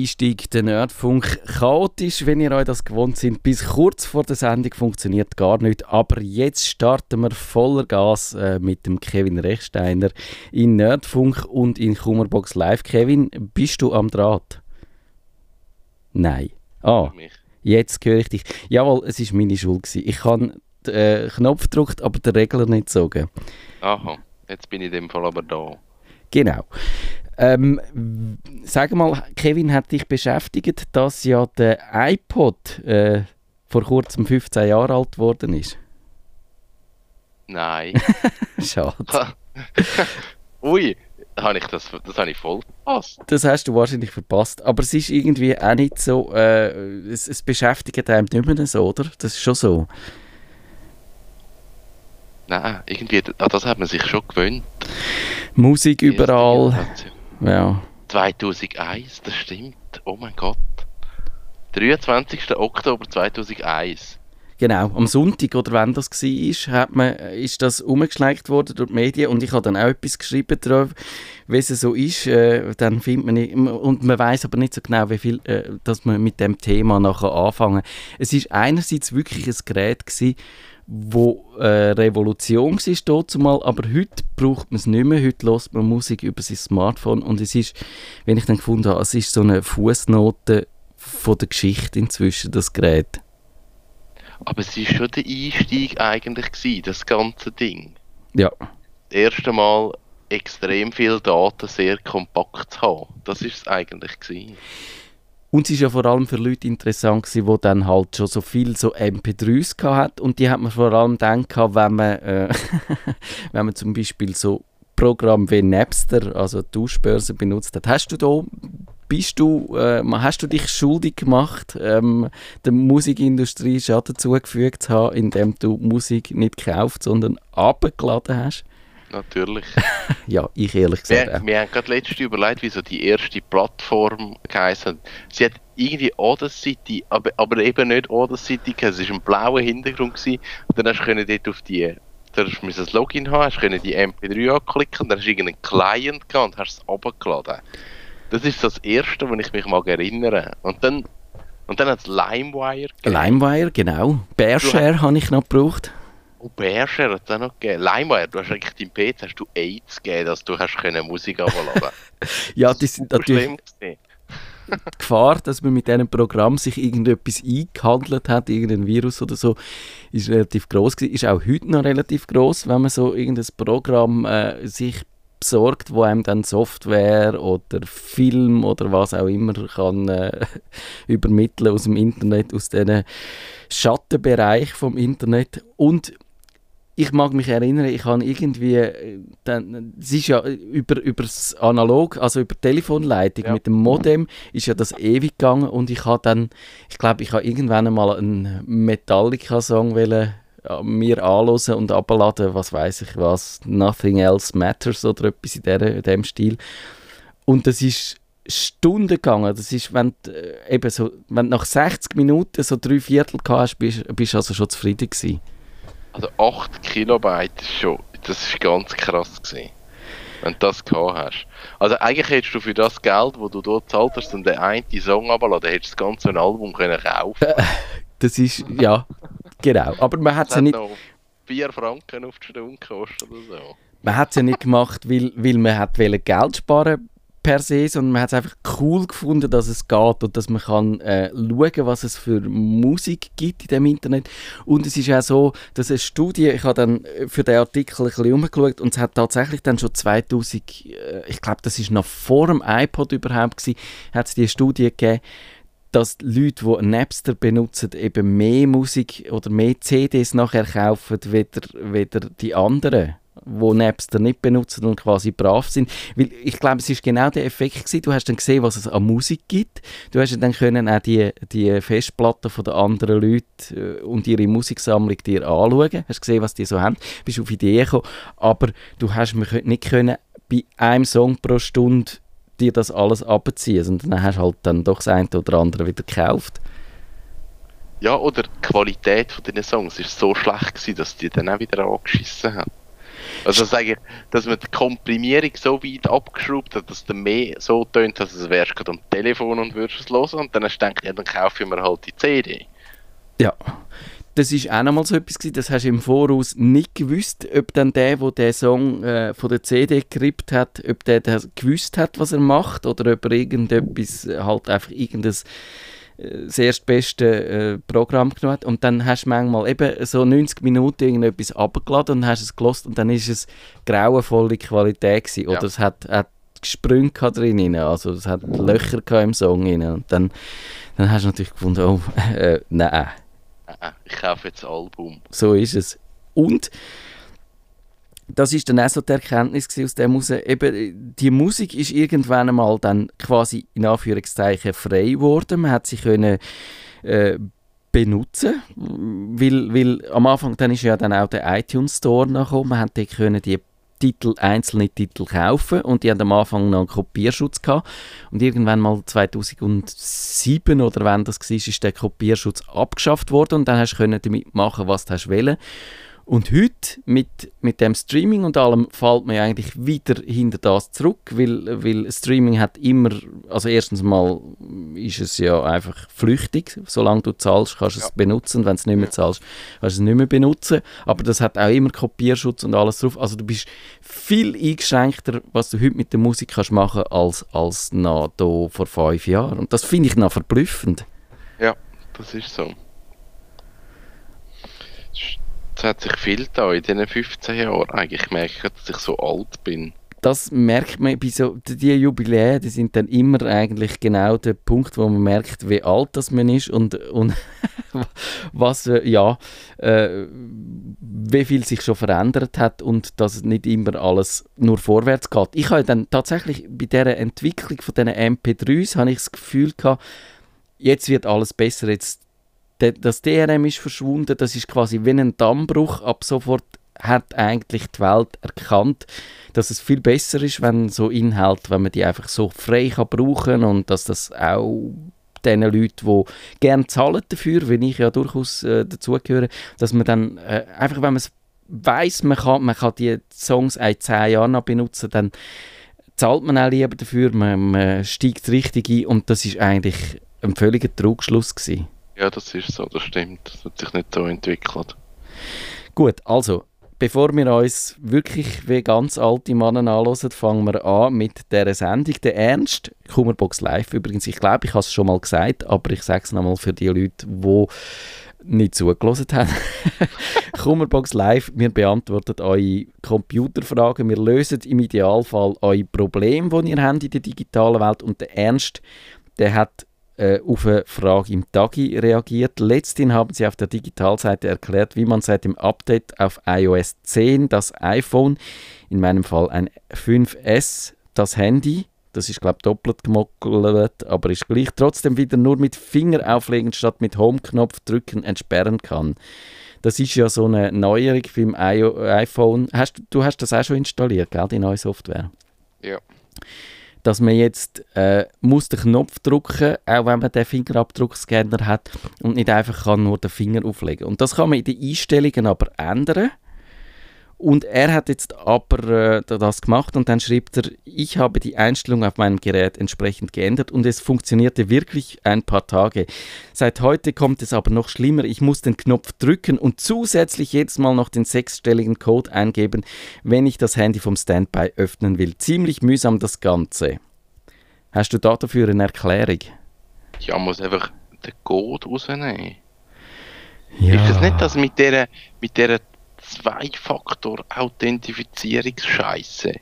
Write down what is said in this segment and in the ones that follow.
Dienstag, der Nerdfunk. Chaotisch, wenn ihr euch das gewohnt seid. Bis kurz vor der Sendung funktioniert gar nicht. Aber jetzt starten wir voller Gas äh, mit dem Kevin Rechsteiner in Nerdfunk und in Kummerbox Live. Kevin, bist du am Draht? Nein. Ah, jetzt höre ich dich. Jawohl, es war meine Schuld. Gewesen. Ich habe den äh, Knopf gedrückt, aber den Regler nicht gezogen. Aha, jetzt bin ich in dem Fall aber da. Genau. Ähm, sag mal, Kevin hat dich beschäftigt, dass ja der iPod äh, vor kurzem 15 Jahre alt geworden ist. Nein. Schade. Ui, habe ich das, das habe ich voll verpasst. Das hast du wahrscheinlich verpasst. Aber es ist irgendwie auch nicht so, äh, es, es beschäftigt einem nicht mehr so, oder? Das ist schon so. Nein, irgendwie, an das hat man sich schon gewöhnt. Musik überall. Ja. 2001, das stimmt. Oh mein Gott. 23. Oktober 2001. Genau, am Sonntag oder wenn das war, hat man, ist das umgeschleicht worden durch die Medien und ich habe dann auch etwas geschrieben drauf, wie es so ist. Äh, dann findet man nicht, und man weiß aber nicht so genau, wie viel, äh, dass man mit dem Thema nachher anfangen. Es ist einerseits wirklich ein Gerät gewesen, wo äh, Revolution war zumal, aber heute braucht man es nicht mehr. Heute hört man Musik über sein Smartphone und es ist, wenn ich dann gefunden habe, es ist so eine Fußnote von der Geschichte inzwischen, das Gerät. Aber es war schon der Einstieg eigentlich gewesen, das ganze Ding. Ja. Das erste Mal extrem viel Daten sehr kompakt zu haben. Das ist es eigentlich gewesen. Und es ist ja vor allem für Leute interessant gewesen, die dann halt schon so viel so MP3s hat und die hat man vor allem gehabt, wenn man, äh, wenn man zum Beispiel so Programme wie Napster, also Tauschbörse benutzt hat. Hast du da, bist du, äh, hast du dich schuldig gemacht, ähm, der Musikindustrie Schaden zugefügt zu haben, indem du Musik nicht gekauft, sondern abgeladen hast? Natürlich. ja, ich ehrlich gesagt wir, wir haben gerade letztens überlegt, wie so die erste Plattform geheißen Sie hat irgendwie Audacity, aber, aber eben nicht Audacity, es war ein blauer Hintergrund gewesen, und dann hast du dort auf die da hast du ein Login haben, hast du die MP3 anklicken dann hast du irgendeinen Client gehabt und hast es abgeladen. Das ist das erste, wo ich mich mag erinnere. Und dann, und dann hat es LimeWire gegeben. LimeWire, genau. Bearshare habe ich noch gebraucht. Oh, Bearshare hat es auch noch gegeben. LimeWire, du hast eigentlich deinem PC hast du AIDS gegeben, dass du hast können Musik abladen Ja, das sind natürlich... die Gefahr, dass man mit diesem Programm sich irgendetwas eingehandelt hat, irgendein Virus oder so, ist relativ groß gewesen. Ist auch heute noch relativ groß, wenn man so irgendein Programm äh, sich besorgt, wo einem dann Software oder Film oder was auch immer kann äh, übermitteln aus dem Internet, aus diesem Schattenbereich vom Internet und ich mag mich erinnern, ich habe irgendwie, äh, dann, es ist ja über, über das Analog, also über Telefonleitung ja. mit dem Modem, ist ja das ewig gegangen und ich habe dann, ich glaube, ich habe irgendwann einmal einen Metallica-Song äh, mir anhören und abladen, was weiß ich was, Nothing Else Matters oder etwas in, der, in dem Stil. Und das ist Stunden gegangen. Das ist, wenn du, äh, eben so, wenn du nach 60 Minuten so drei Viertel hast, bist du also schon zufrieden gewesen. Also 8 Kilobyte ist schon, das ist ganz krass gewesen, wenn du das gehabt hast. Also eigentlich hättest du für das Geld, das du dort zahlt hast, und den einen Song abladen, hättest du das ganze Album können kaufen Das ist, ja, genau. Aber man hat es ja nicht... 4 Franken auf die Stunde gekostet oder so. Man hat es ja nicht gemacht, weil, weil man hat Geld sparen per se, sondern man hat es einfach cool gefunden, dass es geht und dass man kann äh, schauen, was es für Musik gibt in dem Internet. Und es ist auch so, dass eine Studie, ich habe dann für den Artikel ein bisschen umgeschaut und es hat tatsächlich dann schon 2000, äh, ich glaube, das ist noch vor dem iPod überhaupt gewesen, hat es die Studie gegeben, dass Leute, die Napster benutzen, eben mehr Musik oder mehr CDs nachher kaufen, weder, weder die anderen wo Napster nicht benutzen und quasi brav sind. Weil ich glaube, es ist genau der Effekt gewesen. Du hast dann gesehen, was es an Musik gibt. Du hast dann können auch die, die Festplatten von den anderen Leuten äh, und ihre Musiksammlung dir anschauen. Hast gesehen, was die so haben. Bist auf Ideen gekommen. Aber du hast nicht können bei einem Song pro Stunde dir das alles abziehen, sondern dann hast du halt dann doch das eine oder andere wieder gekauft. Ja, oder die Qualität diesen Songs ist so schlecht gewesen, dass die dann auch wieder angeschissen haben. Also sage ich, dass man die Komprimierung so weit abgeschraubt hat, dass der mehr so tönt, dass es wärst gerade am Telefon und würdest es hören. Und dann hast du gedacht, ja, dann kaufe ich mir halt die CD. Ja, das ist auch nochmal so etwas gewesen, das hast du im Voraus nicht gewusst, ob dann der, der den Song äh, von der CD gerippt hat, ob der, der gewusst hat, was er macht oder ob er irgendetwas, halt einfach irgendein äh, das erstbeste äh, Programm genommen hat. Und dann hast du manchmal eben so 90 Minuten irgendetwas abgeladen und hast es gelost und dann ist es grauenvolle Qualität gewesen. Oder ja. es hat, hat Sprünge drin, also es hat Löcher im Song rein. Und dann, dann hast du natürlich gefunden, oh, äh, nein. Ich kaufe jetzt das Album. So ist es. Und das ist dann auch so die Erkenntnis aus dem raus, eben, die Musik ist irgendwann einmal dann quasi in Anführungszeichen frei geworden. Man hat sie können äh, benutzen, weil, weil am Anfang dann ist ja dann auch der iTunes Store gekommen. Man hat können die Titel, einzelne Titel kaufen und die haben am Anfang noch einen Kopierschutz gehabt und irgendwann mal 2007 oder wann das war, ist der Kopierschutz abgeschafft worden und dann hast du damit machen, was du wollen. Und heute, mit, mit dem Streaming und allem, fällt man ja eigentlich wieder hinter das zurück, weil, weil Streaming hat immer, also erstens mal ist es ja einfach flüchtig, solange du zahlst, kannst du ja. es benutzen, wenn du es nicht mehr zahlst, kannst du es nicht mehr benutzen, aber das hat auch immer Kopierschutz und alles drauf, also du bist viel eingeschränkter, was du heute mit der Musik kannst machen, als, als noch da vor fünf Jahren. Und das finde ich noch verblüffend. Ja, das ist so es hat sich viel da in diesen 15 Jahren. Eigentlich merke ich, dass ich so alt bin. Das merkt man bei so, die Jubiläen, die sind dann immer eigentlich genau der Punkt, wo man merkt, wie alt das man ist und, und was, äh, ja, äh, wie viel sich schon verändert hat und dass nicht immer alles nur vorwärts geht. Ich habe dann tatsächlich bei dieser Entwicklung von diesen MP3s habe ich das Gefühl gehabt, jetzt wird alles besser, jetzt das DRM ist verschwunden, das ist quasi wie ein Dammbruch. Ab sofort hat eigentlich die Welt erkannt, dass es viel besser ist, wenn so Inhalte, wenn man die einfach so frei kann brauchen und dass das auch den Leuten, die gerne zahlen dafür, wenn ich ja durchaus äh, dazugehöre, dass man dann äh, einfach, wenn man es weiß, man kann, man die Songs in zehn Jahren noch benutzen, dann zahlt man auch lieber dafür, man, man steigt richtig ein und das ist eigentlich ein völliger Trugschluss gewesen. Ja, das ist so, das stimmt. Das hat sich nicht so entwickelt. Gut, also, bevor wir uns wirklich wie ganz alte Männer anhören, fangen wir an mit dieser Sendung. Der Ernst, Kummerbox Live übrigens, ich glaube, ich habe es schon mal gesagt, aber ich sage es nochmal für die Leute, die nicht zugelassen haben. Kummerbox Live, wir beantworten eure Computerfragen, wir lösen im Idealfall eure Probleme, die ihr habt in der digitalen Welt und der Ernst, der hat äh, auf eine Frage im Tagi reagiert. Letztens haben sie auf der Digitalseite erklärt, wie man seit dem Update auf iOS 10 das iPhone, in meinem Fall ein 5S, das Handy, das ist glaube ich doppelt gemockelt, aber ist gleich trotzdem wieder nur mit Finger auflegen statt mit Home-Knopf drücken entsperren kann. Das ist ja so eine Neuerung beim iPhone. Hast, du hast das auch schon installiert, gell, die neue Software? Ja dass man jetzt äh, muss den Knopf drücken, auch wenn man den Fingerabdruckscanner hat und nicht einfach kann nur den Finger auflegen. Und das kann man in den Einstellungen aber ändern. Und er hat jetzt aber äh, das gemacht und dann schreibt er, ich habe die Einstellung auf meinem Gerät entsprechend geändert und es funktionierte wirklich ein paar Tage. Seit heute kommt es aber noch schlimmer. Ich muss den Knopf drücken und zusätzlich jedes Mal noch den sechsstelligen Code eingeben, wenn ich das Handy vom Standby öffnen will. Ziemlich mühsam das Ganze. Hast du da dafür eine Erklärung? Ja, man muss einfach den Code rausnehmen. Ja. Ist das nicht das mit dieser, mit dieser Zwei-Faktor-Authentifizierungsscheiße.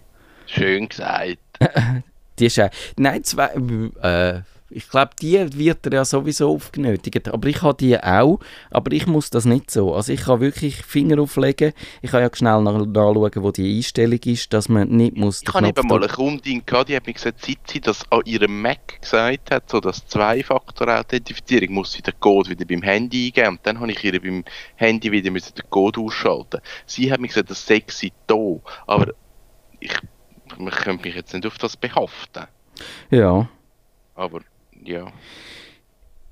Schön gesagt. die ist ja. Nein, zwei. Äh, ich glaube, die wird er ja sowieso aufgenötigt. Aber ich habe die auch, aber ich muss das nicht so. Also ich kann wirklich Finger auflegen. Ich kann ja schnell nach, nachschauen, wo die Einstellung ist, dass man nicht muss... Ich habe eben mal eine Kundin gehabt, die hat mir gesagt, seit sie das an ihrem Mac gesagt hat, so das Zwei-Faktor-Authentifizierung, muss sie den Code wieder beim Handy eingeben. Und dann habe ich ihr beim Handy wieder müssen den Code ausschalten. Sie hat mir gesagt, das sie da. Aber ich, man könnte mich jetzt nicht auf das behaften. Ja. Aber ja.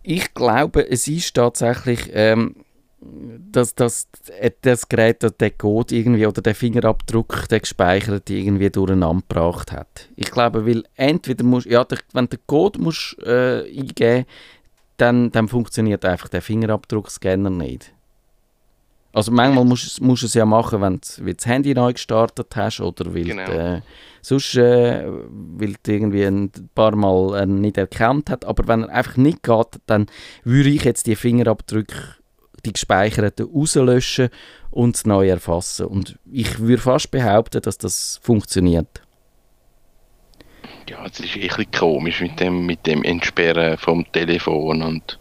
Ich glaube, es ist tatsächlich, ähm, dass, dass das Gerät den Code irgendwie oder den Fingerabdruck, den gespeichert irgendwie durcheinander gebracht hat. Ich glaube, weil entweder musst, ja, wenn den Code musst, äh, eingeben dann, dann funktioniert einfach der Fingerabdruckscanner nicht. Also manchmal musst, musst du es ja machen, wenn du das Handy neu gestartet hast oder weil genau. äh, sonst äh, weil du irgendwie ein paar Mal äh, nicht erkannt hat. Aber wenn er einfach nicht geht, dann würde ich jetzt die Fingerabdrücke, die gespeicherten, rauslöschen und neu erfassen. Und ich würde fast behaupten, dass das funktioniert. Ja, es ist ein bisschen komisch mit dem, mit dem Entsperren vom Telefon und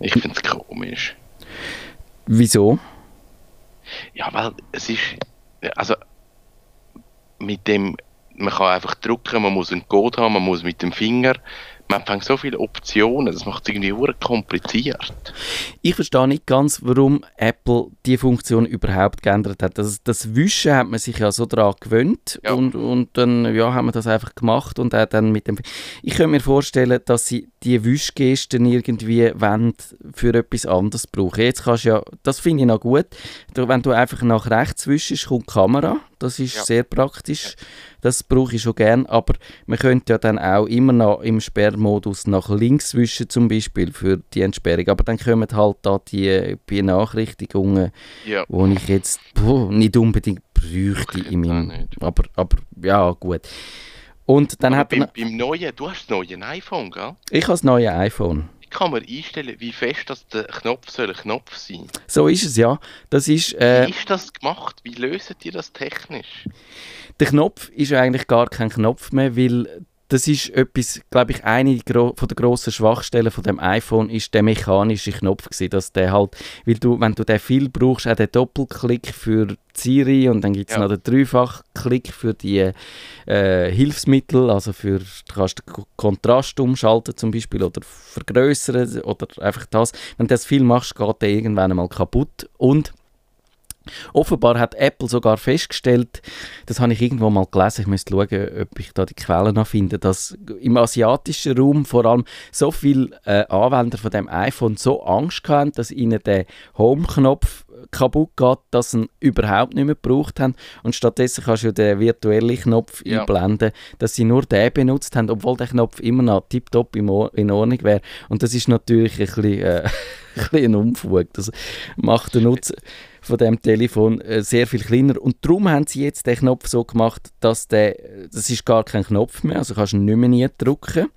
ich finde es komisch. Wieso? Ja, weil es ist, also mit dem, man kann einfach drücken, man muss einen Code haben, man muss mit dem Finger, man hat so viele Optionen, das macht es irgendwie kompliziert. Ich verstehe nicht ganz, warum Apple die Funktion überhaupt geändert hat. Das, das Wischen hat man sich ja so daran gewöhnt ja. und, und dann ja, haben wir das einfach gemacht und auch dann mit dem... Ich könnte mir vorstellen, dass sie die Wischgesten irgendwie wollen für etwas anderes brauchen. Jetzt kannst du ja, das finde ich noch gut, wenn du einfach nach rechts wischst, kommt die Kamera, das ist ja. sehr praktisch. Das brauche ich schon gern, aber man könnte ja dann auch immer noch im Sperrmodus nach links wischen, zum Beispiel für die Entsperrung. Aber dann kommen halt da die Benachrichtigungen, ja. wo ich jetzt boah, nicht unbedingt bräuchte in meinem. Aber, aber ja, gut. Und dann aber hat beim, beim neuen, du hast das neue iPhone, gell? Ich habe das neue iPhone kann man einstellen, wie fest das der Knopf soll ein Knopf sein. So ist es ja. Das ist, äh, wie ist das gemacht? Wie lösen die das technisch? Der Knopf ist eigentlich gar kein Knopf mehr, weil das ist etwas, glaube ich, eine von der grossen Schwachstellen von dem iPhone ist der mechanische Knopf gewesen, dass der halt, weil du, wenn du den viel brauchst, auch den Doppelklick für Siri und dann gibt es ja. noch den Dreifachklick für die äh, Hilfsmittel, also für, du kannst den Kontrast umschalten zum Beispiel oder vergrößern oder einfach das. Wenn du das viel machst, geht der irgendwann einmal kaputt und Offenbar hat Apple sogar festgestellt, das habe ich irgendwo mal gelesen, ich müsste schauen, ob ich da die Quellen noch finde, dass im asiatischen Raum vor allem so viele äh, Anwender von dem iPhone so Angst hatten, dass ihnen der Home-Knopf kaputt geht, dass sie ihn überhaupt nicht mehr gebraucht haben. Und stattdessen kannst du den virtuellen Knopf ja. einblenden, dass sie nur den benutzt haben, obwohl der Knopf immer noch tiptop in Ordnung wäre. Und das ist natürlich ein bisschen, äh, ein, bisschen ein Unfug. Das macht den Nutzen von dem Telefon äh, sehr viel kleiner und darum haben sie jetzt den Knopf so gemacht, dass der, das ist gar kein Knopf mehr, also kannst du nicht mehr nie drücken,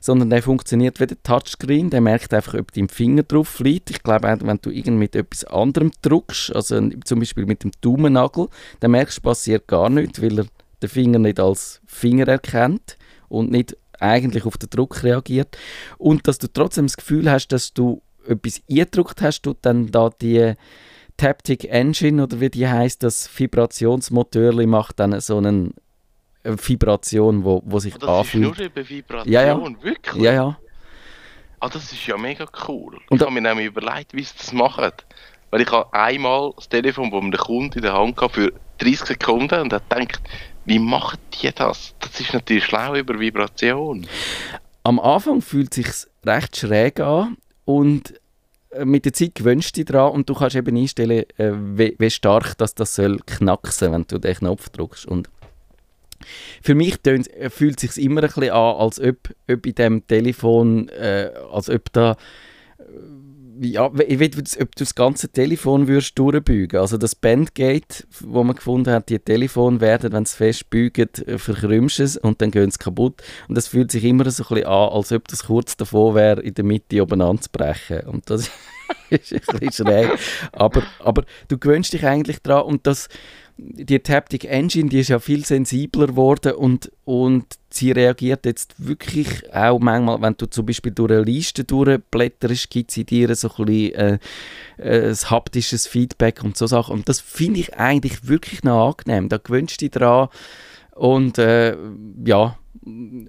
sondern der funktioniert wie der Touchscreen, der merkt einfach, ob dein Finger drauf liegt. Ich glaube, wenn du irgend mit etwas anderem drückst, also zum Beispiel mit dem Daumennagel, dann merkst du, passiert gar nichts, weil er den Finger nicht als Finger erkennt und nicht eigentlich auf den Druck reagiert. Und dass du trotzdem das Gefühl hast, dass du etwas eingedrückt hast, tut dann da die Taptic Engine oder wie die heißt, das Vibrationsmotor macht dann so eine Vibration, wo, wo sich oh, das anfühlt. Das ist nur über Vibration, ja, ja. wirklich? Ja, ja. Ah, das ist ja mega cool. Und ich habe mir nämlich überlegt, wie sie das machen. Weil ich habe einmal das Telefon von einem Kunden in der Hand gehabt für 30 Sekunden und habe gedacht, wie machen die das? Das ist natürlich schlau über Vibration. Am Anfang fühlt es sich recht schräg an und äh, mit der Zeit gewöhnst du dich daran und du kannst eben einstellen, äh, wie, wie, stark das, das soll knacksen, wenn du den Knopf drückst. Und für mich äh, fühlt es sich immer ein bisschen an, als ob, ob in dem Telefon, äh, als ob da ja, ich weiß, ob du das ganze Telefon würdest durchbeugen Also das Bandgate, wo man gefunden hat, die Telefon werden, wenn es fest beugt, äh, verkrümmst es und dann gehen sie kaputt. Und das fühlt sich immer so ein bisschen an, als ob das kurz davor wäre, in der Mitte oben anzubrechen. Und das ist ein bisschen schräg. Aber, aber du gewöhnst dich eigentlich daran und das die Taptic Engine, die ist ja viel sensibler geworden und, und sie reagiert jetzt wirklich auch manchmal, wenn du zum Beispiel durch eine Liste durchblätterst, gibt sie dir so ein bisschen äh, äh, ein haptisches Feedback und so Sachen. Und das finde ich eigentlich wirklich noch angenehm. Da gewöhnst du dich dran und äh, ja,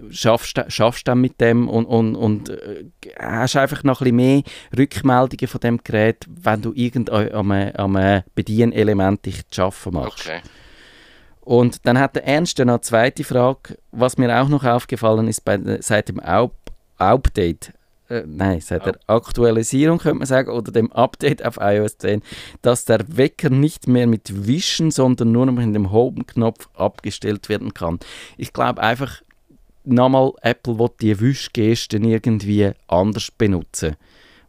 schaffst, schaffst dann mit dem und, und, und äh, hast einfach noch ein bisschen mehr Rückmeldungen von dem Gerät, wenn du irgendein am, Bedienelement dich zu schaffen machst. Okay. Und dann hat der Ernst noch eine zweite Frage, was mir auch noch aufgefallen ist bei, seit dem Update äh, nein, seit der Aktualisierung könnte man sagen, oder dem Update auf iOS 10, dass der Wecker nicht mehr mit Wischen, sondern nur noch mit dem Home-Knopf abgestellt werden kann. Ich glaube einfach, nochmal, Apple will die Wischgesten irgendwie anders benutzen.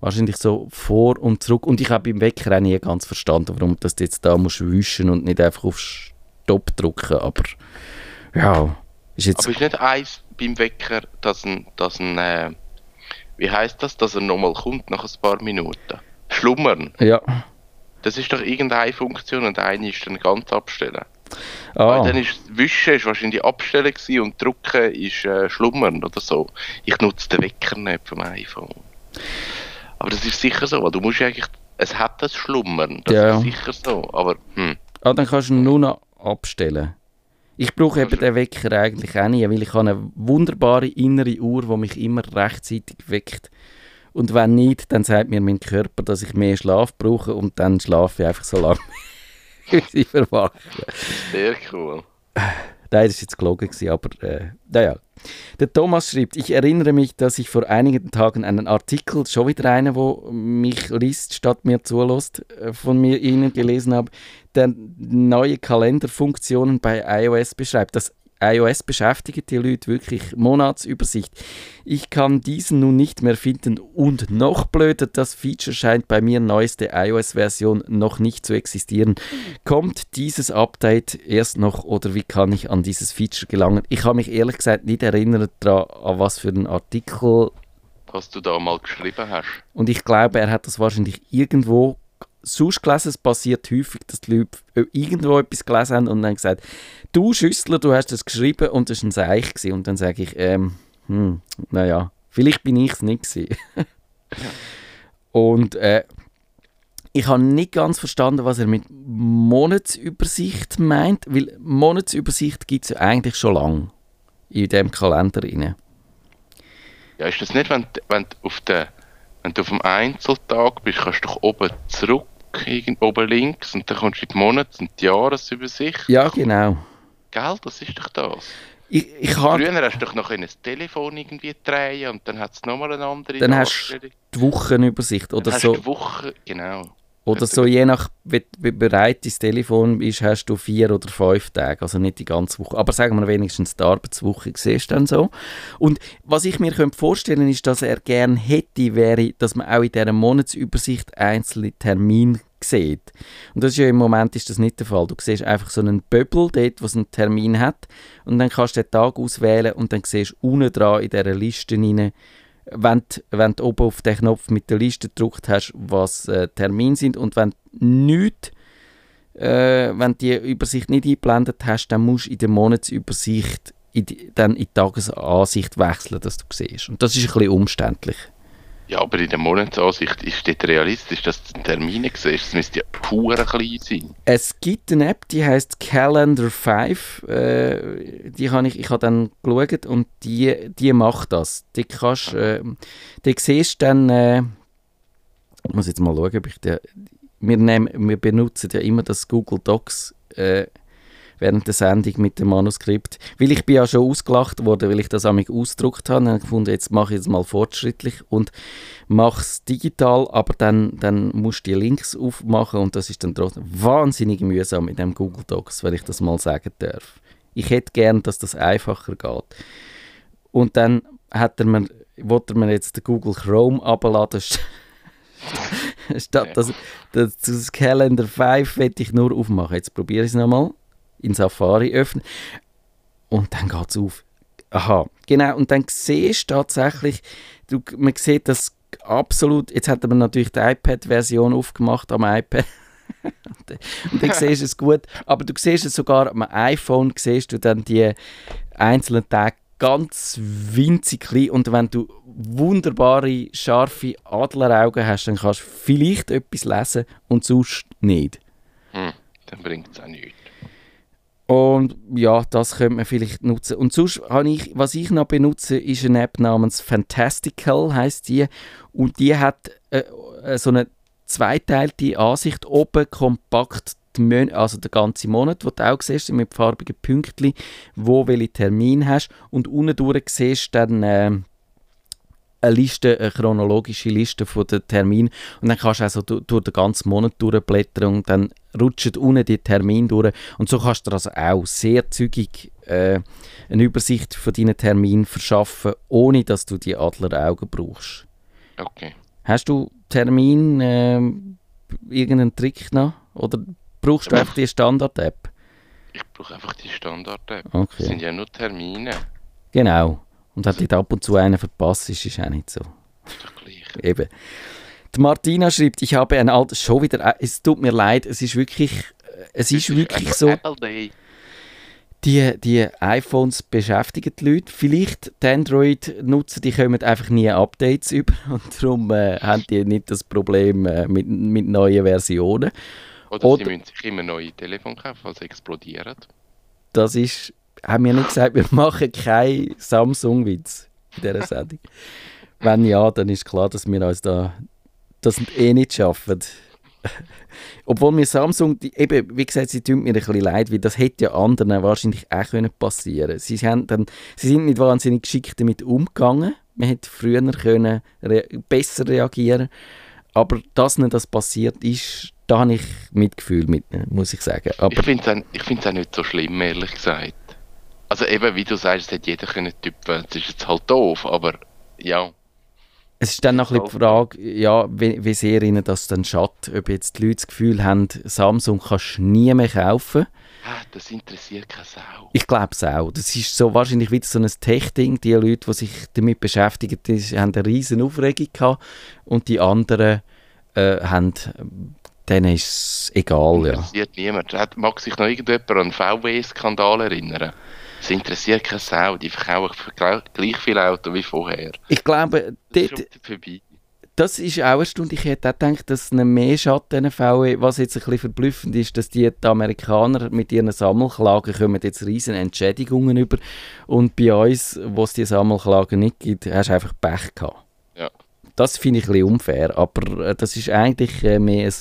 Wahrscheinlich so vor und zurück. Und ich habe beim Wecker auch nie ganz verstanden, warum das jetzt da musst wischen und nicht einfach auf Stopp drücken. Aber ja, ist jetzt... Aber ist nicht eins beim Wecker, dass ein, dass ein äh, wie heißt das, dass er nochmal kommt nach ein paar Minuten? Schlummern. Ja. Das ist doch irgendeine Funktion und eine ist dann ganz abstellen. Ah. Weil dann ist Wischen ist wahrscheinlich Abstellen und Drucken ist äh, Schlummern oder so. Ich nutze den Wecker nicht vom iPhone. Aber das ist sicher so, weil du musst eigentlich, es hat das Schlummern, das ja. ist sicher so, aber hm. Ah, dann kannst du ihn nur noch abstellen. Ich brauche eben den Wecker eigentlich auch nie, weil ich habe eine wunderbare innere Uhr, die mich immer rechtzeitig weckt. Und wenn nicht, dann sagt mir mein Körper, dass ich mehr Schlaf brauche und dann schlafe ich einfach so lange, ich verwache. Sehr cool. Nein, das war jetzt gelogen, aber äh, naja. Der Thomas schreibt, ich erinnere mich, dass ich vor einigen Tagen einen Artikel, schon wieder einer, wo mich liest, statt mir zulässt, äh, von mir Ihnen gelesen habe, der neue Kalenderfunktionen bei iOS beschreibt. Das iOS beschäftigt die Leute wirklich Monatsübersicht. Ich kann diesen nun nicht mehr finden und noch blöder, das Feature scheint bei mir neueste iOS-Version noch nicht zu existieren. Kommt dieses Update erst noch oder wie kann ich an dieses Feature gelangen? Ich habe mich ehrlich gesagt nicht erinnert daran, an was für einen Artikel was du da mal geschrieben hast. Und ich glaube, er hat das wahrscheinlich irgendwo sonst gelesen, es passiert häufig, dass die Leute irgendwo etwas gelesen haben und dann gesagt, du Schüssler, du hast das geschrieben und das war ein Seich gewesen. Und dann sage ich, ähm, hm, naja, vielleicht bin ich es nicht gewesen. und äh, ich habe nicht ganz verstanden, was er mit Monatsübersicht meint, weil Monatsübersicht gibt es ja eigentlich schon lange in dem Kalender rein. Ja, ist das nicht, wenn, wenn, auf der, wenn du auf dem Einzeltag bist, kannst du doch oben zurück oben links und dann kommst du in die Monats- und die Jahresübersicht. Ja, genau. Gell, das ist doch das. Ich, ich Früher hast du doch noch ein Telefon irgendwie drehen und dann hat es nochmal eine andere Dann hast du die Wochenübersicht oder dann so. Hast du die Woche, genau. Oder so, je nach, wie, wie bereit dein Telefon ist, hast du vier oder fünf Tage, also nicht die ganze Woche. Aber sagen wir wenigstens die Arbeitswoche siehst du dann so. Und was ich mir könnte vorstellen ist, dass er gerne hätte, wäre, dass man auch in dieser Monatsübersicht einzelne Termine sieht. Und das ist ja im Moment ist das nicht der Fall. Du siehst einfach so einen Bubble dort, wo einen Termin hat und dann kannst du den Tag auswählen und dann siehst du unten dran in dieser Liste rein, wenn du, wenn du oben auf den Knopf mit der Liste gedruckt hast, was äh, Termine sind und wenn nichts, äh, wenn du die Übersicht nicht eingeblendet hast, dann musst du in der Monatsübersicht in die, dann in die Tagesansicht wechseln, dass du siehst. Und das ist ein bisschen umständlich. Ja, aber in der Monatsansicht ist das realistisch, dass du Termine siehst. Es müsste ja pur klein sein. Es gibt eine App, die heißt Calendar 5. Äh, die habe ich, ich habe dann geschaut und die, die macht das. Die kannst, äh, die siehst dann, äh, ich muss jetzt mal schauen, ob ich die, wir, nehmen, wir benutzen ja immer das Google Docs äh, während der Sendung mit dem Manuskript. Weil ich bin ja schon ausgelacht worden, weil ich das amig ausgedruckt habe. Dann gefunden, jetzt mache ich es mal fortschrittlich und mache es digital, aber dann, dann musst du die Links aufmachen und das ist dann trotzdem wahnsinnig mühsam in dem Google Docs, wenn ich das mal sagen darf. Ich hätte gern, dass das einfacher geht. Und dann hat er mir, wollte er mir jetzt den Google Chrome abladen, statt das, das, das Calendar 5 werde ich nur aufmachen. Jetzt probiere ich es nochmal in Safari öffnen und dann geht es auf. Aha, genau. Und dann siehst du tatsächlich, du, man sieht das absolut, jetzt hat man natürlich die iPad-Version aufgemacht am iPad. und dann siehst du es gut, aber du siehst es sogar am iPhone, siehst du dann die einzelnen Tage ganz winzig klein und wenn du wunderbare, scharfe Adleraugen hast, dann kannst du vielleicht etwas lesen und sonst nicht. Hm, dann bringt es auch nichts. Und ja, das könnte man vielleicht nutzen. Und sonst habe ich, was ich noch benutze, ist eine App namens Fantastical, heißt die. Und die hat äh, äh so eine zweiteilte Ansicht. Oben kompakt, also der ganze Monat, wo du auch siehst, mit farbigen Pünktchen, wo welche Termin hast. Und unten durch siehst dann äh, eine Liste, eine chronologische Liste von den Terminen und dann kannst du also durch, den ganzen Monat durchblättern und dann rutscht unten die Termine durch und so kannst du dir also auch sehr zügig äh, eine Übersicht von deinen Terminen verschaffen, ohne dass du die Adleraugen brauchst. Okay. Hast du Termin, äh, irgendeinen Trick noch oder brauchst du einfach die Standard-App? Ich brauche einfach die Standard-App. Okay. Das sind ja nur Termine. Genau. Und hat dich ab und zu einen verpasst, ist auch nicht so. Doch gleich. Eben. Die Martina schreibt, ich habe ein altes, schon wieder, äh, es tut mir leid, es ist wirklich, äh, es ist wirklich so, Apple die, die iPhones beschäftigen die Leute. Vielleicht die Android-Nutzer, die kommen einfach nie Updates über und darum äh, haben die nicht das Problem äh, mit, mit neuen Versionen. Oder, Oder- sie müssen sich immer neue Telefone kaufen, falls sie explodieren. Das ist, haben wir nicht gesagt, wir machen keinen Samsung-Witz in dieser Sendung. Wenn ja, dann ist klar, dass wir uns da das eh nicht schaffen. Obwohl mir Samsung, die, eben, wie gesagt, sie tun mir ein bisschen leid, weil das hätte ja anderen wahrscheinlich auch können passieren sie, haben dann, sie sind nicht wahnsinnig geschickt damit umgegangen. Man hätte früher können rea besser reagieren aber dass nicht das passiert ist, da habe ich Mitgefühl mit, muss ich sagen. Aber Ich finde es auch, auch nicht so schlimm, ehrlich gesagt. Also eben, wie du sagst, es hätte jeder können tippen. Das ist jetzt halt doof, aber ja. Es ist dann noch ein bisschen die Frage, ja, wie, wie sehr ihnen das dann schadet, ob jetzt die Leute das Gefühl haben, Samsung kannst du nie mehr kaufen. Ah, das interessiert keine Sau. Ich glaube es auch. Das ist so wahrscheinlich wieder so ein Tech-Ding. Die Leute, die sich damit beschäftigen, die haben eine riesen Aufregung gehabt und die anderen äh, haben, denen ist es egal, ja. Interessiert niemand. Mag sich noch irgendjemand an den VW-Skandal erinnern? Es interessiert keine Sau. Die verkaufen gleich- gleich viel Auto wie vorher. Ich glaube, Das ist dort, schon vorbei. Das ist auch eine Stunde. Ich hätte auch gedacht, dass es mehr schadet, diesen VW. Was jetzt ein bisschen verblüffend ist, dass die, die Amerikaner mit ihren Sammelklagen kommen jetzt riesen Entschädigungen über. Und bei uns, wo es die Sammelklagen nicht gibt, hast du einfach Pech gehabt. Ja. Das finde ich ein bisschen unfair. Aber äh, das ist eigentlich äh, mehr ein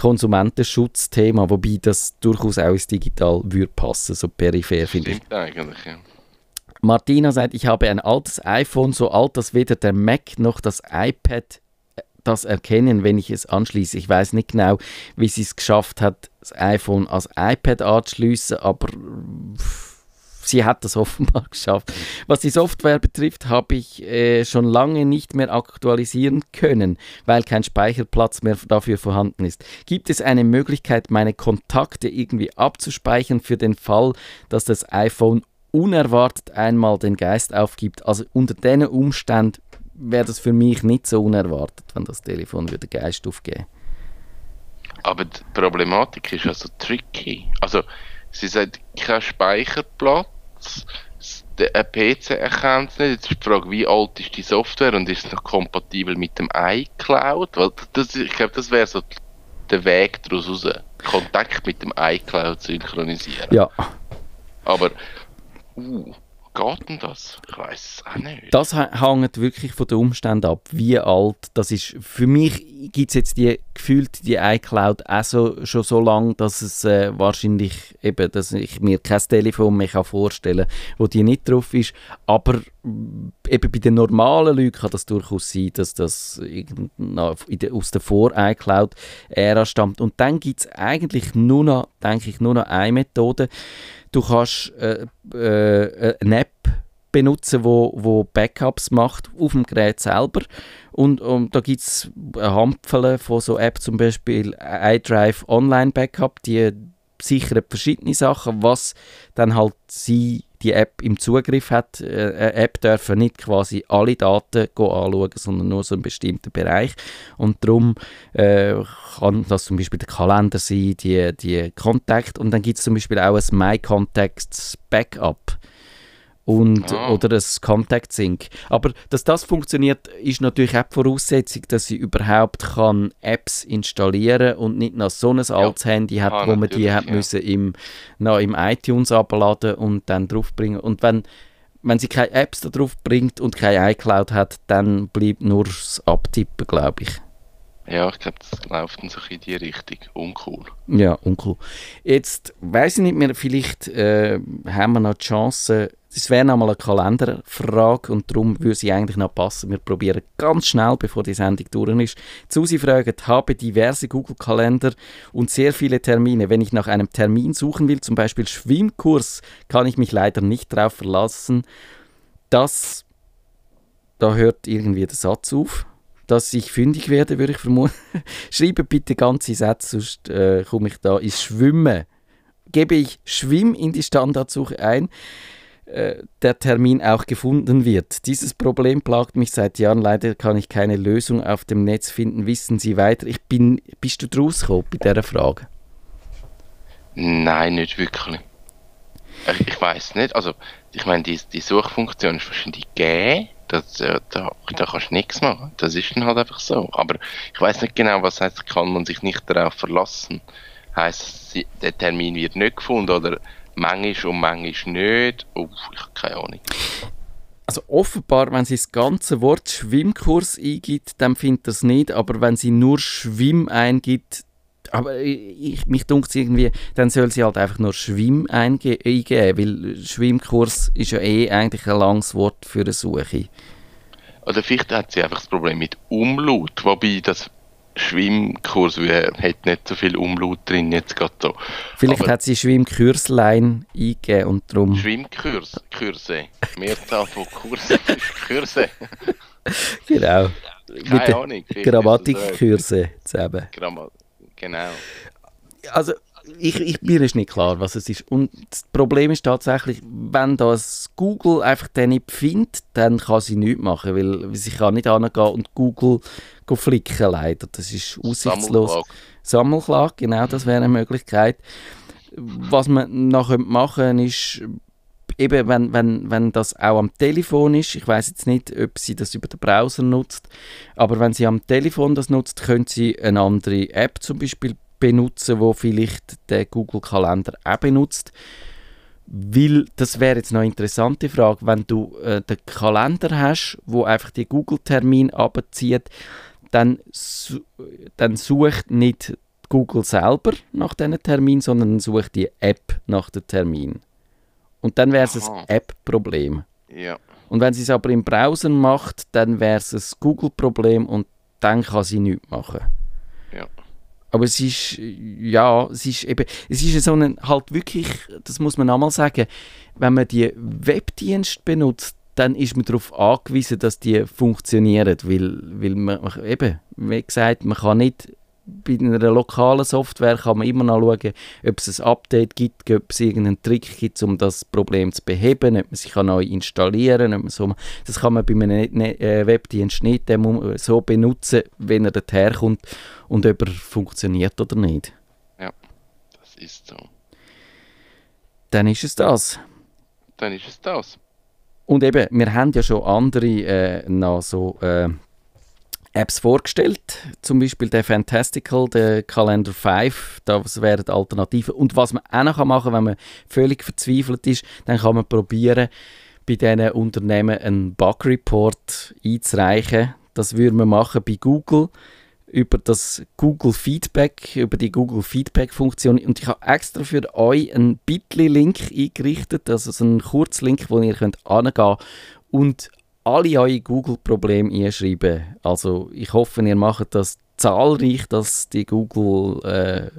Konsumentenschutzthema, wobei das durchaus auch ins Digital würde passen, so peripher, finde ich. Stimmt eigentlich, ja. Martina sagt, ich habe ein altes iPhone, so alt, dass weder der Mac noch das iPad äh, das erkennen, wenn ich es anschließe. Ich weiß nicht genau, wie sie es geschafft hat, das iPhone als iPad anzuschließen, aber pff, sie hat das offenbar geschafft. Was die Software betrifft, habe ich äh, schon lange nicht mehr aktualisieren können, weil kein Speicherplatz mehr dafür vorhanden ist. Gibt es eine Möglichkeit, meine Kontakte irgendwie abzuspeichern für den Fall, dass das iPhone unerwartet einmal den Geist aufgibt? Also unter diesen Umständen wäre das für mich nicht so unerwartet, wenn das Telefon würde den Geist aufgeben. Aber die Problematik ist also tricky. Also, sie sagt, kein Speicherplatz, der ein PC erkennt es nicht. Jetzt ist die Frage, wie alt ist die Software und ist es noch kompatibel mit dem iCloud? Weil das, ich glaube, das wäre so der Weg daraus raus. Kontakt mit dem iCloud synchronisieren. Ja, Aber, uh, geht denn das? Ich weiß auch nicht. Das hängt wirklich von den Umständen ab, wie alt das ist. Für mich gibt es jetzt die gefühlt die iCloud auch so, schon so lange, dass es äh, wahrscheinlich eben, dass ich mir kein Telefon mehr vorstellen kann, wo die nicht drauf ist. Aber mm, eben bei den normalen Leuten kann das durchaus sein, dass das aus der Vor-iCloud-Ära stammt. Und dann gibt es eigentlich nur noch, denke ich, nur noch eine Methode. Du kannst äh, äh, eine App benutzen, wo, wo Backups macht auf dem Gerät selber. Und, und da gibt es eine Handvoll von so Apps, zum Beispiel iDrive Online Backup, die sichern verschiedene Sachen, was dann halt sie die App im Zugriff hat. Äh, Eine App dürfen nicht quasi alle Daten anschauen, sondern nur so einen bestimmten Bereich. Und darum äh, kann das zum Beispiel der Kalender sein, die, die Kontakt. Und dann gibt es zum Beispiel auch ein My Contacts Backup und, Ah. oder ein Contact Sync. Aber dass das funktioniert, ist natürlich auch die Voraussetzung, dass sie überhaupt kann Apps installieren und nicht noch so ein altes Handy hat, Ah, wo man die hat ja. müssen im, noch im iTunes abladen und dann draufbringen. Und wenn, wenn sie keine Apps da drauf bringt und keine iCloud hat, dann bleibt nur das Abtippen, glaube ich. Ja, ich glaube, das läuft dann so in die Richtung. Uncool. Ja, uncool. Jetzt weiß ich nicht mehr, vielleicht äh, haben wir noch die Chance, das wäre nochmal eine Kalenderfrage und darum würde sie eigentlich noch passen. Wir probieren ganz schnell, bevor die Sendung durch ist. Susi fragt, habe diverse Google-Kalender und sehr viele Termine. Wenn ich nach einem Termin suchen will, zum Beispiel Schwimmkurs, kann ich mich leider nicht darauf verlassen, dass, da hört irgendwie der Satz auf, dass ich fündig werde, würde ich vermuten. Schreibe bitte ganze Sätze, sonst äh, komme ich da ins Schwimmen. Gebe ich Schwimm in die Standardsuche ein, äh, der Termin auch gefunden wird. Dieses Problem plagt mich seit Jahren. Leider kann ich keine Lösung auf dem Netz finden. Wissen Sie weiter? Ich bin, bist du draus bei dieser Frage? Nein, nicht wirklich. Ich, ich weiß nicht. Also, ich meine, die, die Suchfunktion ist wahrscheinlich gegeben. Das, äh, da, da kannst du nichts machen. Das ist dann halt einfach so. Aber ich weiß nicht genau, was heißt, kann man sich nicht darauf verlassen. Heißt, der Termin wird nicht gefunden oder manchmal und manchmal nicht. Uff, ich habe keine Ahnung. Also offenbar, wenn sie das ganze Wort Schwimmkurs eingibt, dann findet das nicht, aber wenn sie nur Schwimm eingibt, aber ich, mich dunkt irgendwie, dann soll sie halt einfach nur Schwimm eingeben, weil Schwimmkurs ist ja eh eigentlich ein langes Wort für eine Suche. Oder vielleicht hat sie einfach das Problem mit Umlaut, wobei das Schwimmkurs hat nicht so viel Umlaut drin jetzt gerade so. Vielleicht Aber hat sie Schwimmkurslein eingegeben und darum... Schwimmkurs, Kurse, Mehrzahl von Kursen Kurse. genau. Keine Mit Ahnung. Grammatikkurse zusammen. Gramma genau. Also ich, ich, mir ist nicht klar, was es ist. Und das Problem ist tatsächlich, wenn das Google einfach den nicht findet, dann kann sie nichts machen, weil sie kann nicht angehen und Google flicken leider. Das ist aussichtslos. Sammelklage. Sammelklage, genau, das wäre eine Möglichkeit. Was man noch machen könnte, ist eben, wenn, wenn, wenn das auch am Telefon ist, ich weiß jetzt nicht, ob sie das über den Browser nutzt, aber wenn sie am Telefon das nutzt, könnte sie eine andere App zum Beispiel benutzen, wo vielleicht der Google Kalender auch benutzt. Weil, das wäre jetzt noch eine interessante Frage, wenn du äh, den Kalender hast, wo einfach die Google-Termin abzieht, dann, dann sucht nicht Google selber nach diesen Termin, sondern sucht die App nach dem Termin. Und dann wäre es ein App-Problem. Ja. Und wenn sie es aber im Browser macht, dann wäre es ein Google-Problem und dann kann sie nichts machen. Ja. Aber es ist, ja, es ist eben, es ist so ein, halt wirklich, das muss man einmal sagen, wenn man die Webdienste benutzt, dann ist man darauf angewiesen, dass die funktionieren, weil, weil man, eben, wie gesagt, man kann nicht bei einer lokalen Software kann man immer noch schauen, ob es ein Update gibt, ob es irgendeinen Trick gibt, um das Problem zu beheben, ob man sich neu installieren kann. So, das kann man bei einem ne ne äh, Webdienst nicht so benutzen, wenn er dorthin kommt und ob er funktioniert oder nicht. Ja, das ist so. Dann ist es das. Dann ist es das. Und eben, wir haben ja schon andere äh, noch so äh, Apps vorgestellt, zum Beispiel der Fantastical, der Calendar 5, das wären Alternativen. Und was man auch noch machen kann, wenn man völlig verzweifelt ist, dann kann man probieren, bei diesen Unternehmen einen Bug Report einzureichen. Das würde man machen bei Google über das Google Feedback, über die Google Feedback Funktion. Und ich habe extra für euch einen Bitly-Link eingerichtet, also so einen Kurzlink, wo ihr könnt angehen und alle eure Google-Probleme einschreiben. Also ich hoffe, ihr macht das zahlreich, dass die Google äh,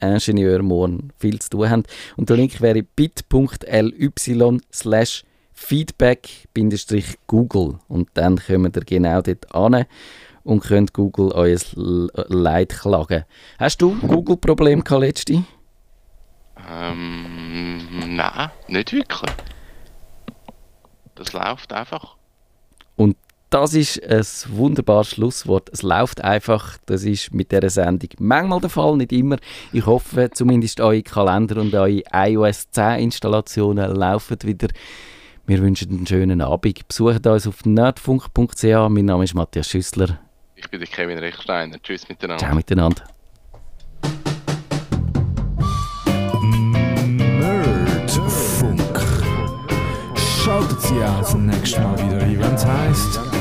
Ingenieure morgen viel zu tun haben. Und der Link wäre bit.ly slash feedback-google und dann kommen ihr genau dort an und könnt Google euer Leid klagen. Hast du Google-Problem letzte? Ähm, nein, nicht wirklich. Das läuft einfach. Und das ist ein wunderbares Schlusswort. Es läuft einfach. Das ist mit dieser Sendung manchmal der Fall, nicht immer. Ich hoffe, zumindest eure Kalender und eure iOS 10 Installationen laufen wieder. Wir wünschen einen schönen Abend. Besucht uns auf nerdfunk.ch. Mein Name ist Matthias Schüssler. Ich bin der Kevin Rechsteiner. Tschüss miteinander. Ciao miteinander. Nerdfunk. Schaltet Sie auch zum nächsten Mal wieder ein, wenn es heisst...